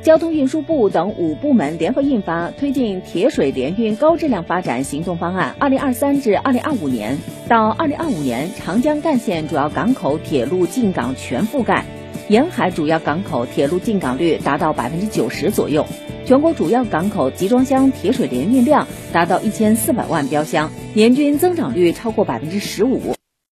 交通运输部等五部门联合印发推进铁水联运高质量发展行动方案二零二三至二零二五年。到二零二五年长江干线主要港口铁路进港全覆盖沿海主要港口铁路进港率达到百分之九十左右全国主要港口集装箱铁水联运量达到一千四百万标箱年均增长率超过百分之十五。